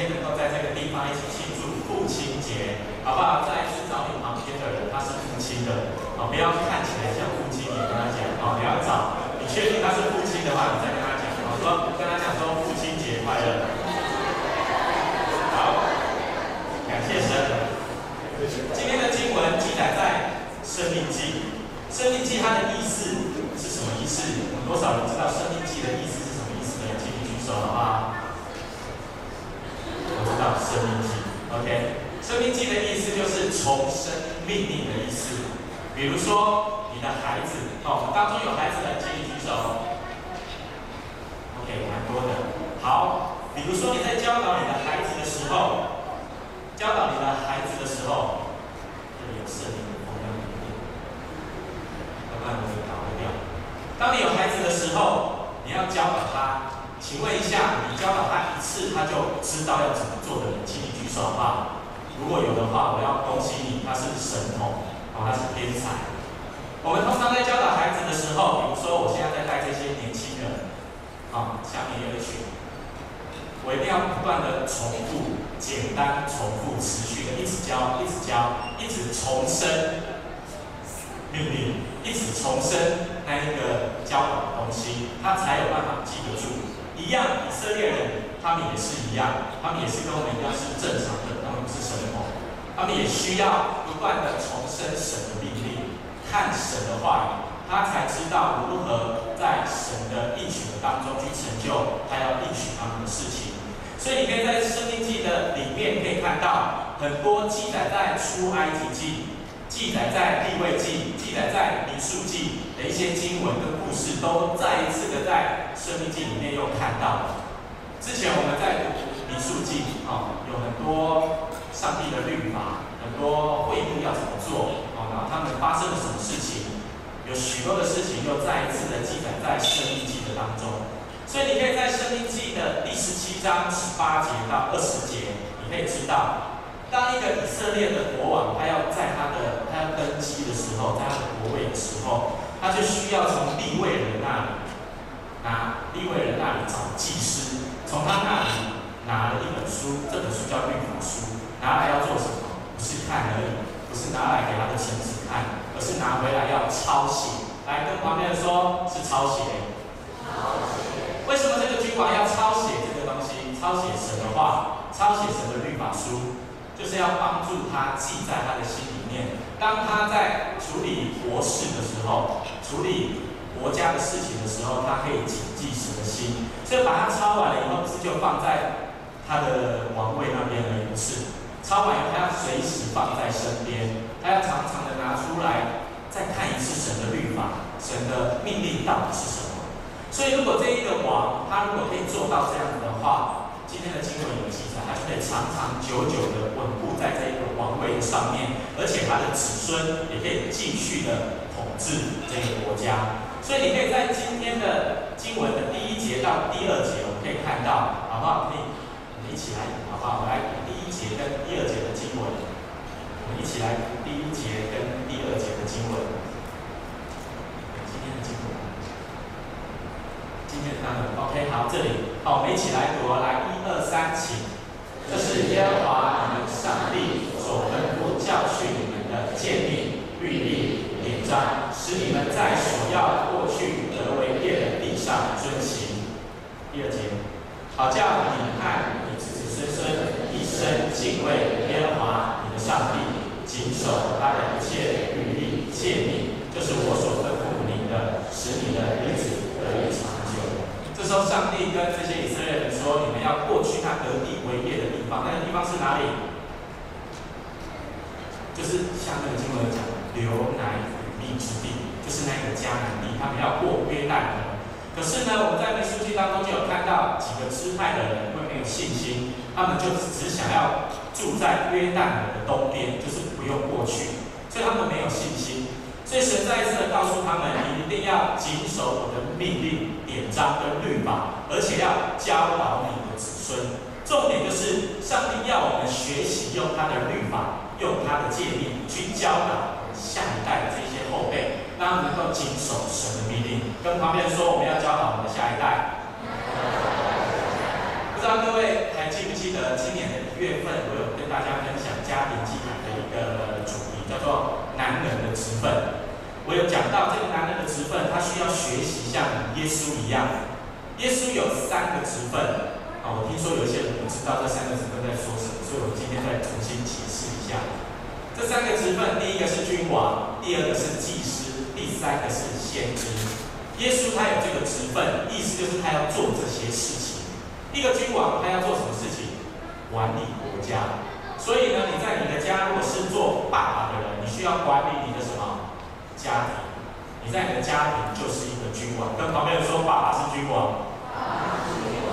天能够在这个地方一起庆祝父亲节，好不好？再一次找你旁边的人，他是父亲的，好，不要看起来像父亲，你跟他讲，好，你要找，你确定他是父亲的话，你再跟他讲，好，说跟他讲说父亲节快乐。好，感谢神。今天的经文记载在《生命记》，《生命记》它的意思是什么意思？有多少人知道《生命记》的意思是什么意思呢？请你举手，好不好？知道申命记，OK，生命记的意思就是重生命令的意思。比如说，你的孩子，哦，当中有孩子的，请你举手。OK，蛮多的。好，比如说你在教导你的孩子的时候，教导你的孩子的时候，这里有圣灵的同样的命令，要不然我就打不掉。当你有孩子的时候，你要教导他。请问一下，你教导他一次，他就知道要怎么做的人，请你举手好不好？如果有的话，我要恭喜你，他是神童，哦，他是天才。我们通常在教导孩子的时候，比如说我现在在带这些年轻人，啊，下面有一群，我一定要不断的重复、简单、重复、持续的一直教、一直教、一直重申命令，一直重申那一个教导的东西，他才有办法记得住。一样，以色列人，他们也是一样，他们也是跟我们一样是正常的，他们不是神童，他们也需要不断的重申神的命令，看神的话语，他才知道如何在神的应许的当中去成就他要应许他们的事情。所以你可以在《申命记》的里面可以看到很多记载在出埃及记、记载在利未记、记载在民数记的一些经文跟故事，都再一次的在。生命记里面又看到了，之前我们在读民数记啊，有很多上帝的律法，很多会幕要怎么做啊，然后他们发生了什么事情，有许多的事情又再一次的记载在生命记的当中。所以你可以在生命记的第十七章十八节到二十节，你可以知道，当一个以色列的国王，他要在他的他要登基的在他的国位的时候，他就需要从立位人那里。拿立位人那里找祭司，从他那里拿了一本书，这本书叫律法书，拿来要做什么？不是看而已，不是拿来给他的臣子看，而是拿回来要抄写。来跟旁边人说，是。抄写。为什么这个君王要抄写这个东西？抄写神的话，抄写神的律法书，就是要帮助他记在他的心里面。当他在处理国事的时候，处理。国家的事情的时候，他可以谨记神的心，所以把它抄完了以后，不是就放在他的王位那边而已，不是。抄完以后，他要随时放在身边，他要常常的拿出来再看一次神的律法，神的命令到底是什么。所以，如果这一个王，他如果可以做到这样子的话，今天的经文有记载，他就可以长长久久的稳固在这一个王位的上面，而且他的子孙也可以继续的统治这个国家。所以你可以在今天的经文的第一节到第二节，我们可以看到，好不好？可以，我们一起来，好不好？来第一节跟第二节的经文。我们一起来读第一节跟第二节的经文。今天的经文，今天的经文，OK，好，这里，好，我们一起来读，来，一二三，请。这是耶和华你们上帝所吩咐教训你们的诫命、律例、典章。使你们在所要过去得为业的地上遵行。第二节，好叫你们和你子子孙孙一生敬畏耶和华你的上帝，谨守他的一切律例诫命，就是我所吩咐你的，使你的日子得以长久。这时候，上帝跟这些以色列人说：“你们要过去他得地为业的地方，那个地方是哪里？就是像那个经文讲，流奶。”之地就是那个迦南地，他们要过约旦河。可是呢，我们在民数记当中就有看到几个支派的人，因为没有信心，他们就只想要住在约旦河的东边，就是不用过去，所以他们没有信心。所以神再一次的告诉他们，一定要谨守我的命令、典章跟律法，而且要教导你的子孙。重点就是上帝要我们学习用他的律法，用他的诫命去教导下一代的这些。后辈，让他们能够谨守神的命令。跟旁边说，我们要教导我们的下一代。不知道各位。还记不记得今年的一月份，我有跟大家分享家庭祭坛的一个主题，叫做男人的职分。我有讲到这个男人的职分，他需要学习像耶稣一样。耶稣有三个职分。啊，我听说有一些人不知道这三个职分在说什么，所以我今天再重新解释一下。这三个职分，第一个是君王，第二个是祭司，第三个是先知。耶稣他有这个职分，意思就是他要做这些事情。一个君王，他要做什么事情？管理国家。所以呢，你在你的家，如果是做爸爸的人，你需要管理你的家庭？你在你的家庭就是一个君王。跟旁边人说，爸爸是君王。爸爸是君王。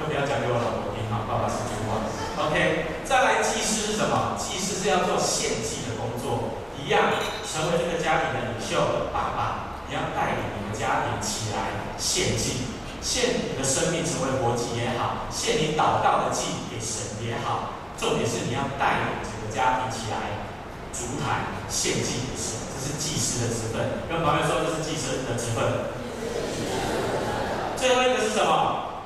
都不要讲给我老婆听哈，爸爸是君王。OK，再来祭司是什么？祭司是要做献祭的工作，一样成为这个家庭的领袖。爸爸，你要带领你的家庭起来献祭。献你的生命成为活祭也好，献你祷告的祭给神也好，重点是你要带领整个家庭起来，筑坛献祭给神，是祭司的职分。跟朋友说，这是祭司的职分。最后一个是什么？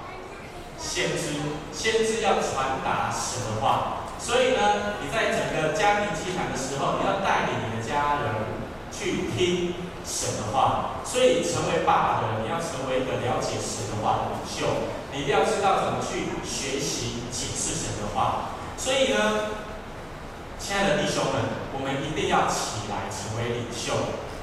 先知，先知要传达神的话。所以呢，你在整个家庭祭坛的时候，你要带领你的家人去听。神的话，所以成为爸爸的人，你要成为一个了解神的话的领袖，你一定要知道怎么去学习解释神的话。所以呢，亲爱的弟兄们，我们一定要起来成为领袖，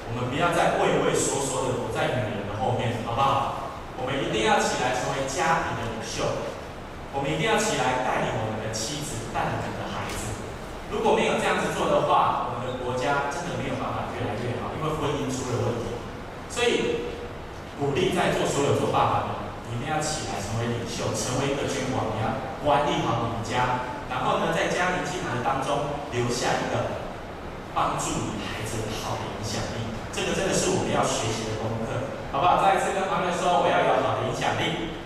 我们不要再畏畏缩缩的躲在女人的后面，好不好？我们一定要起来成为家庭的领袖，我们一定要起来带领我们的妻子，带领我们的孩子。如果没有这样子做的话，我们的国家真的没有办法越来越好，因为婚姻出了问题。所以鼓励在座所有做爸爸的，你们要起来成为领袖，成为一个君王，你要管理好你们家，然后呢，在家庭祭坛当中留下一个帮助你孩子好的影响力。这个真的是我们要学习的功课，好不好？再一次跟旁边说，我要有好的影响力。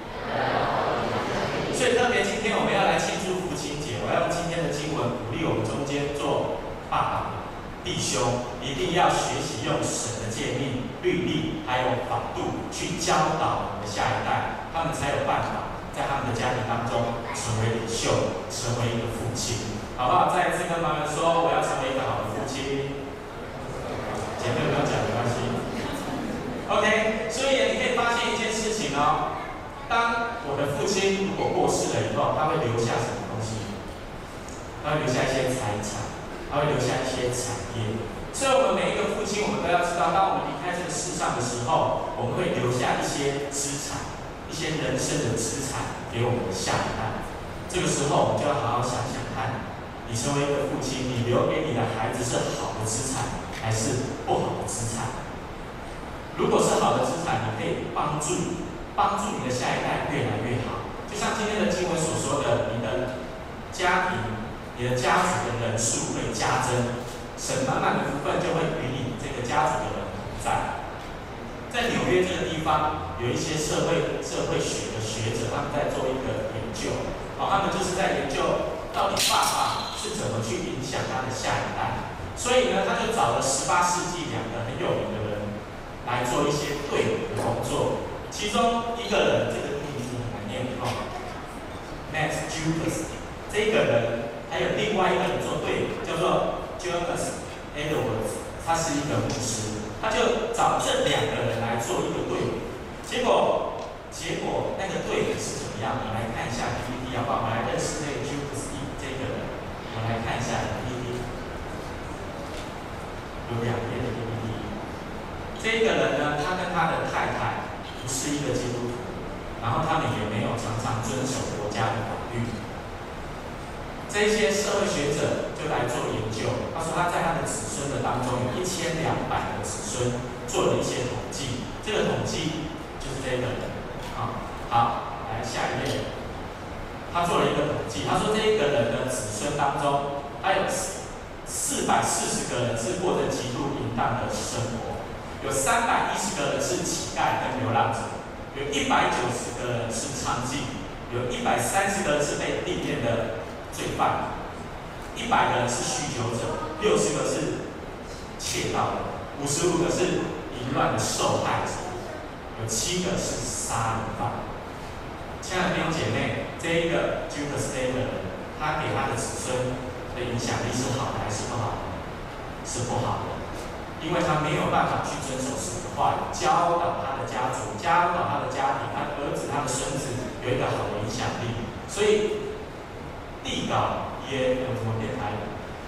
所以特别今天我们要来庆祝父亲节，我要用今天的经文鼓励我们中间做爸爸的弟兄，一定要学习用神的诫命、律例还有法度去教导我们的下一代，他们才有办法在他们的家庭当中成为领袖，成为一个父亲，好不好？再一次跟妈妈说，我要成为一个好的父亲。姐妹不要讲没关系。OK，所以你可以发现一件事情哦。当我的父亲如果过世了以后，他会留下什么东西？他会留下一些财产，他会留下一些产业。所以，我们每一个父亲，我们都要知道，当我们离开这个世上的时候，我们会留下一些资产，一些人生的资产给我们的下一代。这个时候，我们就要好好想想，你成为一个父亲，你留给你的孩子是好的资产，还是不好的资产？如果是好的资产，你可以帮助。帮助你的下一代越来越好，就像今天的经文所说的，你的家庭、你的家族的人数会加增，神满满的福分就会与你这个家族的人同在。在纽约这个地方，有一些社会社会学的学者，他们在做一个研究，哦，他们就是在研究到底爸爸是怎么去影响他的下一代。所以呢，他就找了十八世纪两个很有名的人来做一些对比的工作。其中一个人，这个名字很难念哦，Max Judas，这个人还有另外一个人做对比，叫做 Jonas Edwards，他是一个牧师，他就找这两个人来做一个对比，结果结果那个对比是怎么样？我们来看一下 PPT，好不好？来认识这个 Judas 这个人，我们来看一下 PPT，有两页的 PPT，这个人呢，他跟他的太太不。是一个基督徒，然后他们也没有常常遵守国家的法律。这些社会学者就来做研究，他说他在他的子孙的当中有一千两百个子孙，做了一些统计。这个统计就是这个人，啊，好，来下一页。他做了一个统计，他说这一个人的子孙当中，他有四百四十个人是过着极度淫荡的生活。有三百一十个人是乞丐跟流浪者，有一百九十个人是娼妓，有一百三十个人是被定谳的罪犯，一百个人是酗酒者，六十个是窃盗的，五十五个是淫乱的受害者，有七个是杀人犯。亲爱的弟兄姐妹，这一个 Judas Stater，他给他的子孙的影响力是好的还是不好的？是不好的，因为他没有办法去遵守神的话，教导他的家族，教导他的家庭，他的儿子、他的孙子有一个好的影响力，所以地稿也没有什么变态，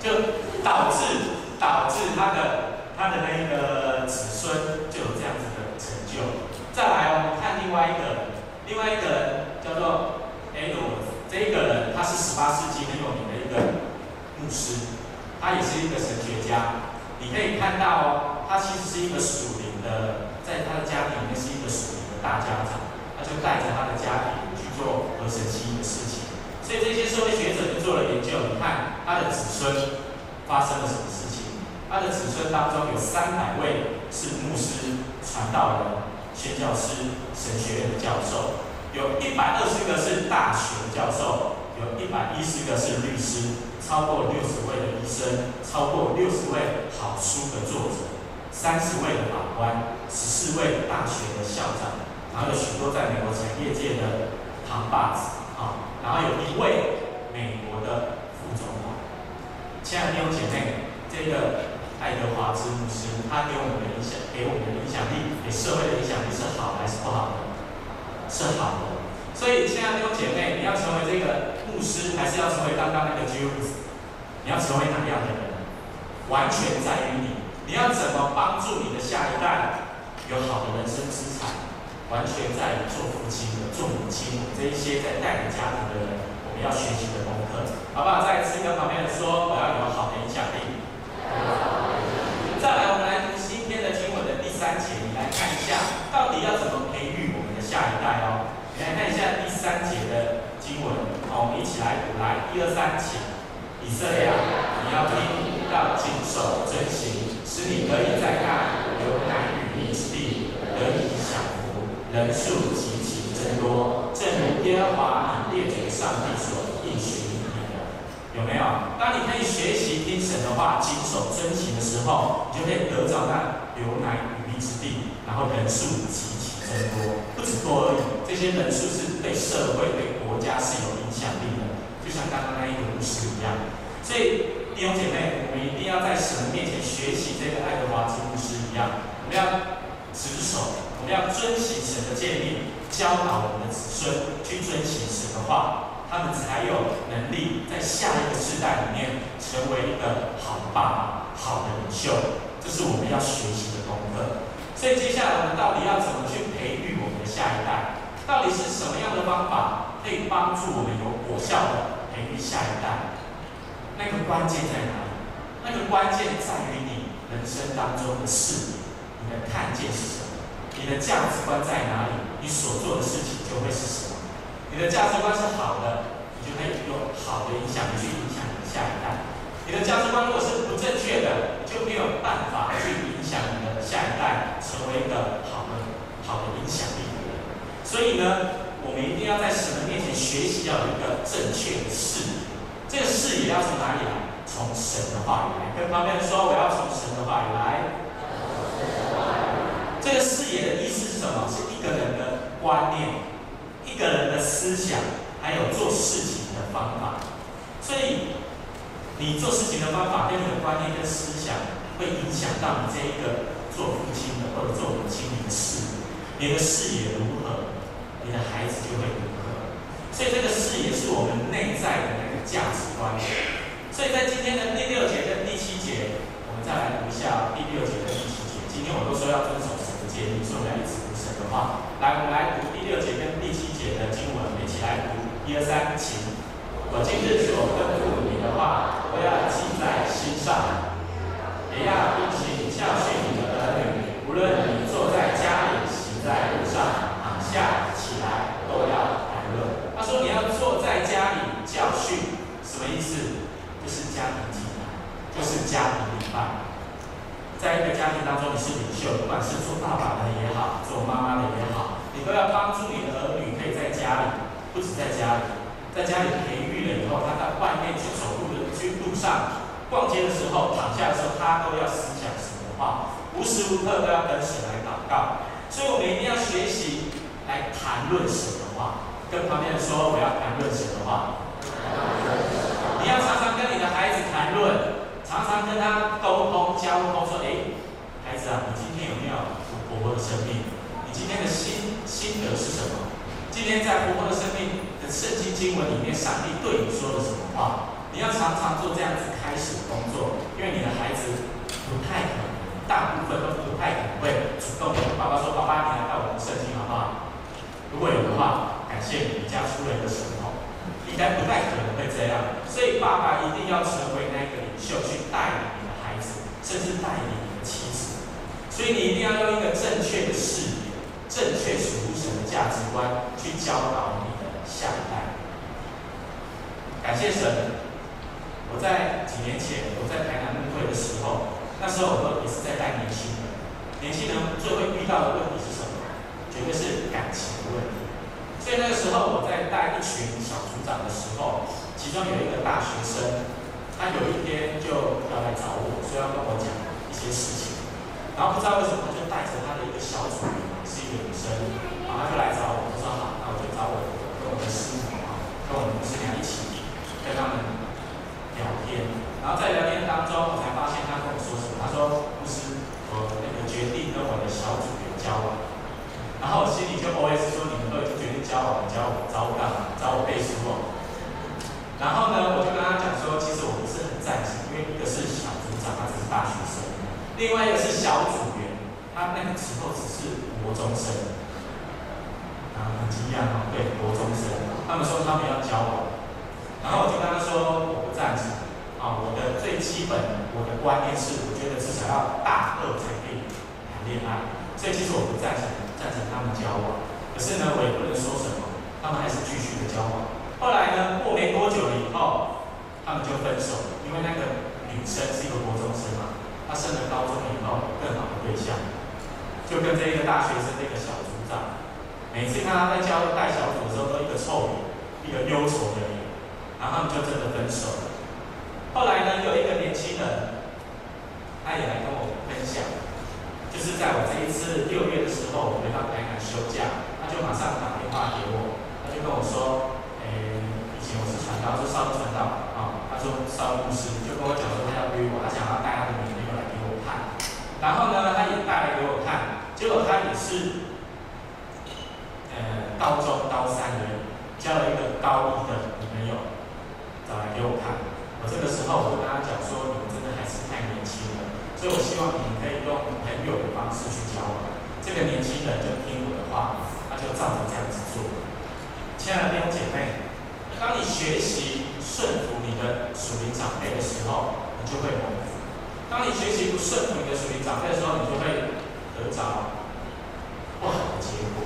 就导致导致他的他的那个子孙就有这样子的成就。再来，我们看另外一个，另外一个叫做 Edward，这一个人他是十八世纪很有名的一个牧师。他也是一个神学家，你可以看到哦，他其实是一个属灵的，在他的家庭里面是一个属灵的大家长，他就带着他的家庭去做和神心意的事情。所以这些社会学者就做了研究，你看他的子孙发生了什么事情？他的子孙当中有三百位是牧师、传道人、宣教师、神学院的教授，有一百二十个是大学教授，有一百一十个是律师。超过六十位的医生，超过六十位好书的作者，三十位的法官，十四位大学的校长，然后有许多在美国产业界的扛把子啊，然后有一位美国的副总统。亲爱的弟兄姐妹，这个爱德华兹牧师，他给我们的影响，给我们的影响力，给社会的影响力是好还是不好的？是好的。所以，亲爱的弟兄姐妹，你要成为这个牧师，还是要成为刚刚那个 Judas？你要成为哪样的人，完全在于你。你要怎么帮助你的下一代有好的人生资产，完全在于做父亲的、做母亲的这一些在带领家庭的人，我们要学习的功课，好不好？再一次跟旁边人说，我要有好的影响力。再来，我们来读今天的经文的第三节，你来看一下，到底要怎么培育我们的下一代哦？你来看一下第三节的经文，好，我们一起来读，来，一二三，起。以色列，你要听，要谨守遵行，使你可以在那流奶与蜜之地得以享福，人数极其增多，正如耶和华你列祖上帝所应许你的。有没有？当你可以学习听神的话，谨守遵行的时候，你就可以得着那流奶与蜜之地，然后人数极其增多，不止多而已。这些人数是对社会、对国家是有影响力的。就像刚刚那一个牧师一样，所以弟兄姐妹，我们一定要在神面前学习这个爱德华兹牧师一样，我们要持守，我们要遵行神的诫命，教导我们的子孙去遵行神的话，他们才有能力在下一个世代里面成为一个好的爸爸、好的领袖。这是我们要学习的功课。所以接下来我们到底要怎么去培育我们的下一代？到底是什么样的方法可以帮助我们有果效的培育下一代？那个关键在哪里？那个关键在于你人生当中的视野，你的看见是什么？你的价值观在哪里？你所做的事情就会是什么？你的价值观是好的，你就可以用好的影响力去影响你的下一代；你的价值观如果是不正确的，就没有办法去影下一代成为一个好的、好的影响力。所以呢，我们一定要在神的面前学习，要有一个正确的视野。这个视野要从哪里来？从神的话语来。跟旁边人说，我要从神的话语来。这个视野的意思是什么？是一个人的观念，一个人的思想，还有做事情的方法。所以，你做事情的方法跟你的观念跟思想，会影响到你这一个做父亲的或者做母亲的视野。你的视野如何？你的孩子就会如何，所以这个视野是我们内在的那个价值观。所以在今天的第六节跟第七节，我们再来读一下第六节跟第七节。今天我都说要遵守神的诫命，所以我们要一直读神的话。来，我们来读第六节跟第七节的经文，一起来读，一二三，请。我今日所吩咐你的话，都要记在心上，也要殷勤教训你，无论你坐在家里，行在路上，躺下起来。都要谈论。他说：“你要坐在家里教训，什么意思？就是家庭祭坛，就是家庭礼拜。在一个家庭当中，你是领袖，不管是做爸爸的也好，做妈妈的也好，你都要帮助你的儿女可以在家里，不止在家里，在家里培育了以后，他在外面去走路的去路上逛街的时候，躺下的时候，他都要思想神的话，无时无刻都要跟神来祷告。所以，我们一定要学习来谈论神的话。”跟旁边人说，我要谈论神的话。你要常常跟你的孩子谈论，常常跟他沟通、交通，说：哎，孩子啊，你今天有没有活泼的生命？你今天的心心得是什么？今天在活泼的生命的圣经经文里面，上帝对你说了什么话？你要常常做这样子开始的工作，因为你的孩子不太可能，大部分都不太可能会主动跟爸爸说：“爸爸，你来带我们圣经好不好？”如果有的话，感谢你，家出了一个神童，应该不太可能会这样。所以爸爸一定要成为那个领袖，去带领你的孩子，甚至带领你的妻子。所以你一定要用一个正确的视野、正确属神的价值观去教导你的下一代。感谢神。我在几年前，我在台南牧会的时候，那时候我都也是在带年轻人。年轻人最会遇到的问题是什么？绝对是感情的问题。所以那个时候我在带一群小组长的时候，其中有一个大学生，他有一天就要来找我，说要跟我讲一些事情。然后不知道为什么他，就带着他的一个小组员，是一个女生，然后他就来找我，我说好，那我就找我跟我的师母啊，跟我们师俩一起跟他们。聊天，然后在聊天当中，我才他说：“牧师，我那个决定跟我的小组员交往。”然后心里就 OS 说：“你们都已经决定交往了，交往找我干嘛？找我背书哦。”然后呢，我就跟他讲说：“其实我不是很赞成，因为一个是小组长，他只是大学生；另外一个是小组员，他那个时候只是国中生。”然后很惊讶哦，对，国中生，他们说他们要交往。然后我就跟他说，我不赞成啊！我的最基本的，我的观念是，我觉得至少要大二才可以谈恋爱。所以其实我不赞成赞成他们交往。可是呢，我也不能说什么，他们还是继续的交往。后来呢，过没多久了以后，他们就分手了，因为那个女生是一个国中生嘛，她升了高中以后更好的对象，就跟这一个大学生这个小组长，每次看他在教带小组的时候，都一个臭脸，一个忧愁的脸。然后他们就真的分手了。后来呢，有一个年轻人，他也来跟我分享，就是在我这一次六月的时候，我回到台南休假，他就马上打电话给我，他就跟我说：“哎，以前我是传道，是烧传道啊。”他说：“烧牧师就跟我讲说，他要约我，他想要带他的女朋友来给我看。然后呢，他也带来给我看，结果他也是，呃，高中高三的，交了一个高一的女朋友。”找来给我看，我这个时候我跟他讲说，你们真的还是太年轻了，所以我希望你们可以用朋友的方式去交往。这个年轻人就听我的话，他就照着这样子做。亲爱的弟兄姐妹，当你学习顺服你的属灵长辈的时候，你就会蒙福；当你学习不顺服你的属灵长辈的时候，你就会得着不好的结果，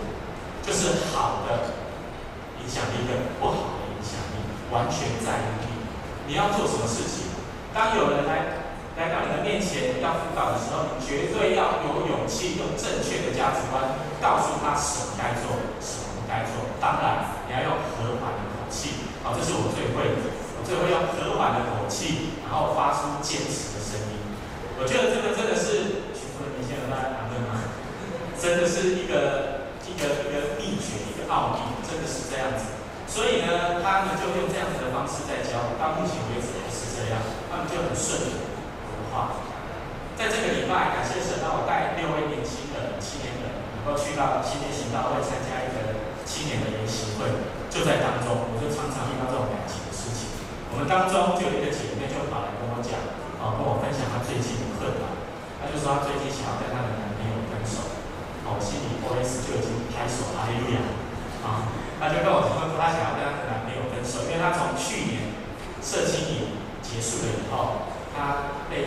就是好的影响力跟不好的影响力。完全在于你，要做什么事情。当有人来来到你的面前要辅导的时候，你绝对要有勇气，用正确的价值观告诉他什么该做，什么不该做。当然，你要用和缓的口气。好，这是我最会的，我最会用和缓的口气，然后发出坚持的声音。我觉得这个真的是许多年轻人在谈论吗？真的是一个一个一个秘诀，一个奥秘，真的是这样子。所以呢，他们就用这样子的方式在教，到目前为止还是这样，他们就很顺利我的话。在这个礼拜，感谢神让我带六位年轻的青年人，能够去到青年行道会参加一个青年的研习会，就在当中，我就常常遇到这种感情的事情。我们当中就有一个姐妹就跑来跟我讲，啊，跟我分享她最近的困难。她就说她最近想要跟她的男朋友分手，我心里 OS 就已经拍手哈利路亚，啊。他就跟我说，他想要跟他的男朋友分手，因为他从去年社青营结束了以后，他被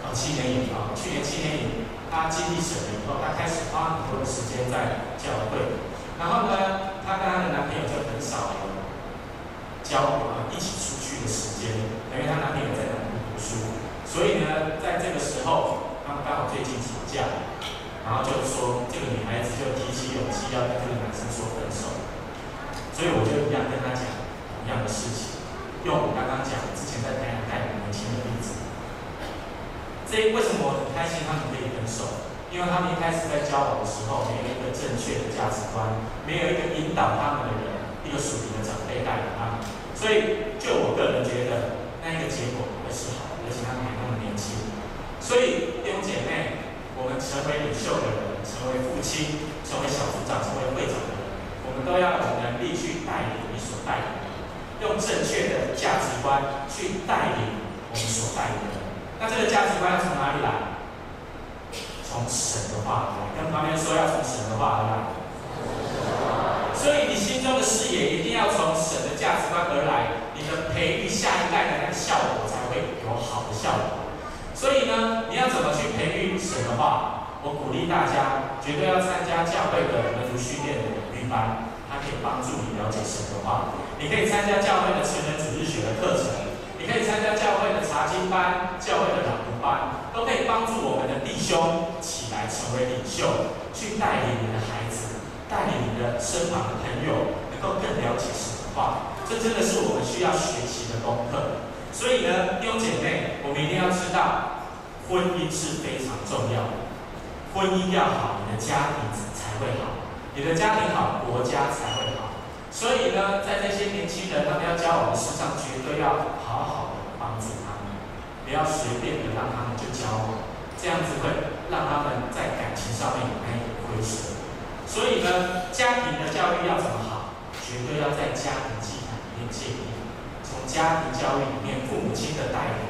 呃七年营啊，去年七年营，他经历神了以后，他开始花很多的时间在教会，然后呢，他跟他的男朋友就很少有交流啊，一起出去的时间，因为他男朋友在南部读书，所以呢，在这个时候，他们刚好最近吵架，然后就说这个女孩子就提起勇气要跟这个男生说分手。所以我就一样跟他讲一样的事情，用我刚刚讲之前在台南带年轻的例子。这为什么我很开心他们可以分手？因为他们一开始在交往的时候没有一个正确的价值观，没有一个引导他们的人，一个属灵的长辈带领他们。所以，就我个人觉得，那一个结果会是好，而且他们还那么年轻。所以，弟兄姐妹，我们成为领袖的人，成为父亲，成为小组长，成为会长的人，我们都要有能力去带领你所带领的，用正确的价值观去带领我们所带领的人。那这个价值观要从哪里来？从神的话来，跟旁边说要从神的话而来。所以你心中的视野一定要从神的价值观而来，你的培育下一代的那个效果才会有好的效果。所以呢，你要怎么去培育神的话？我鼓励大家绝对要参加教会的门徒训练的领班，可以帮助你了解神的话。你可以参加教会的成人主日学的课程。你可以参加教会的查经班、教会的朗读班，都可以帮助我们的弟兄起来成为领袖，去带领你的孩子，带领你的身旁的朋友，能够更了解神的话。这真的是我们需要学习的功课。所以呢，弟兄姐妹，我们一定要知道，婚姻是非常重要的。婚姻要好，你的家庭才会好；你的家庭好，国家才会好。所以呢，在这些年轻人，他们要教我们事上，绝对要好好的帮助他们，不要随便的让他们就教我，这样子会让他们在感情上面有那一点亏损。所以呢，家庭的教育要怎么好，绝对要在家庭祭坛里面建立，从家庭教育里面，父母亲的带领，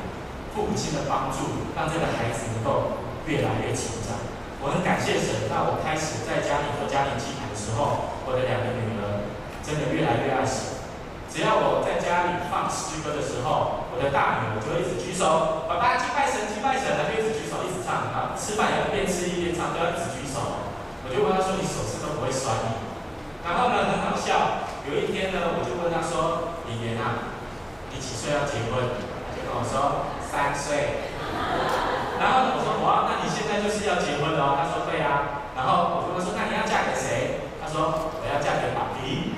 父母亲的帮助，让这个孩子能够越来越成长。我很感谢神，那我开始在家里做家庭祭坛的时候，我的两个女儿。真的越来越爱神。只要我在家里放诗歌的时候，我的大女儿就一直举手，爸爸敬拜神，敬拜神，她就一直举手，一直唱。然后吃饭也一边吃一边唱，都要一直举手。我就问她说：“你手是都不会酸？”然后呢，很好笑。有一天呢，我就问她说：“李莲啊，你几岁要结婚？”她就跟我说：“三岁。”然后呢，我说：“，现在就是要结婚了哦？”他说：“对呀。”然后我就问说：“那你要嫁给谁？”他说：“我要嫁给爸比。”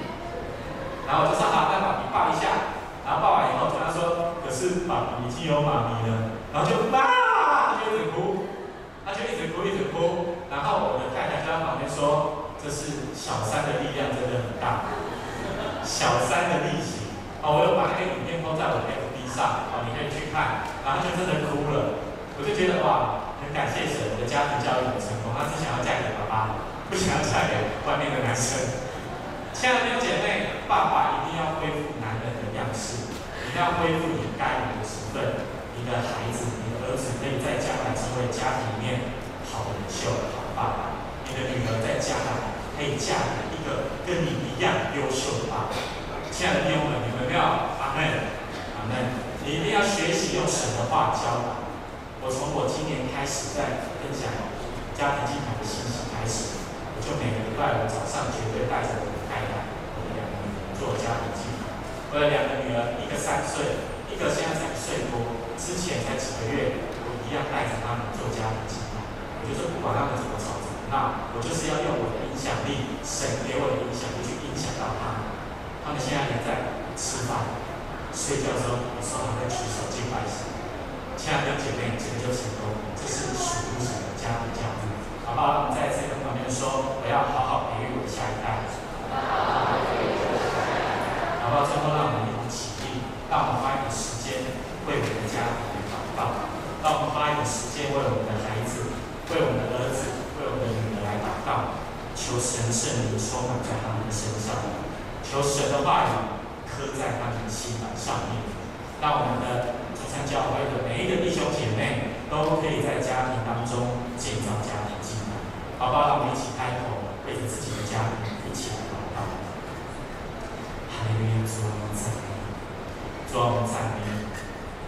然后我就说好，那爸比抱一下。然后抱完以后，跟他说：“可是爸比已经有妈咪了。”然后就哇，他就一直哭，他就一直哭，一直哭。然后我的太太就在旁边说：“这是小三的力量真的很大，小三的力气。”哦，我又把那个影片放在我的 FB 上，哦，你可以去看。然后就真的哭了，我就觉得哇，很感谢神，我的家庭教育很成功。他只想要嫁给爸爸，不想要嫁给外面的男生。亲爱的弟兄姐妹，爸爸一定要恢复男人的样式，一定要恢复你该有的职分。你的孩子，你的儿子可以在将来成为家庭里面好的领袖、好的爸爸。你的女儿在将来可以嫁给一个跟你一样优秀的爸爸。亲爱的弟兄们，你们要阿门，阿门。你一定要学习用神的话教导。我从我今年开始在分享家庭祭坛的信息开始，我就每个礼拜五早上绝对带着我。做家庭祭坛，我的两个女儿，一个三岁，一个现在才一岁多，之前才几个月，我一样带着他们做家庭计划。我就说不管他们怎么吵怎么闹，我就是要用我的影响力，神给我的影响力去影响到他们。他们现在还在吃饭、睡觉的时候，有时候还会举手敬拜神。亲爱的姐妹，这个就成功，这是属于神的家庭教育。好不好？我们再次跟旁边说，我要好好培育我的下一代。好不好最后，让我们一起让我们花一点时间为我们的家庭的祷告，让我们花一点时间为我们的孩子、为我们的儿子、为我们的女儿来祷告，求神圣灵充满在他们的身上，求神的话语刻在他们的心板上面，让我们的中山教会的每一个弟兄姐妹都可以在家庭当中建造家庭祭坛，好不好？让我们一起开口，为着自己的家庭一起来。主啊，我们赞美，主啊，我们赞美，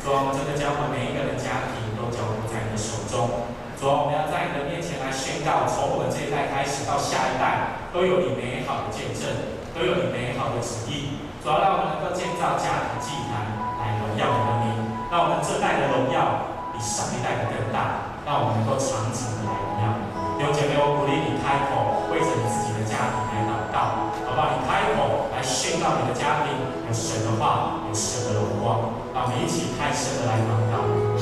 主啊，我们这个教会每一个人的家庭都交托在你的手中。主啊，我们要在你的面前来宣告，从我们这一代开始到下一代，都有你美好的见证，都有你美好的旨意。主啊，让我们能够建造家庭祭坛，来荣耀你的名，让我们这代的荣耀比上一代的更大，让我们能够长久的来荣耀。弟兄姐妹，我鼓励你开口，为着你自己的家庭来祷告，好不好？你开口来。宣告你的家庭有神的话，有神的荣光，我们一起拍摄的来祷告。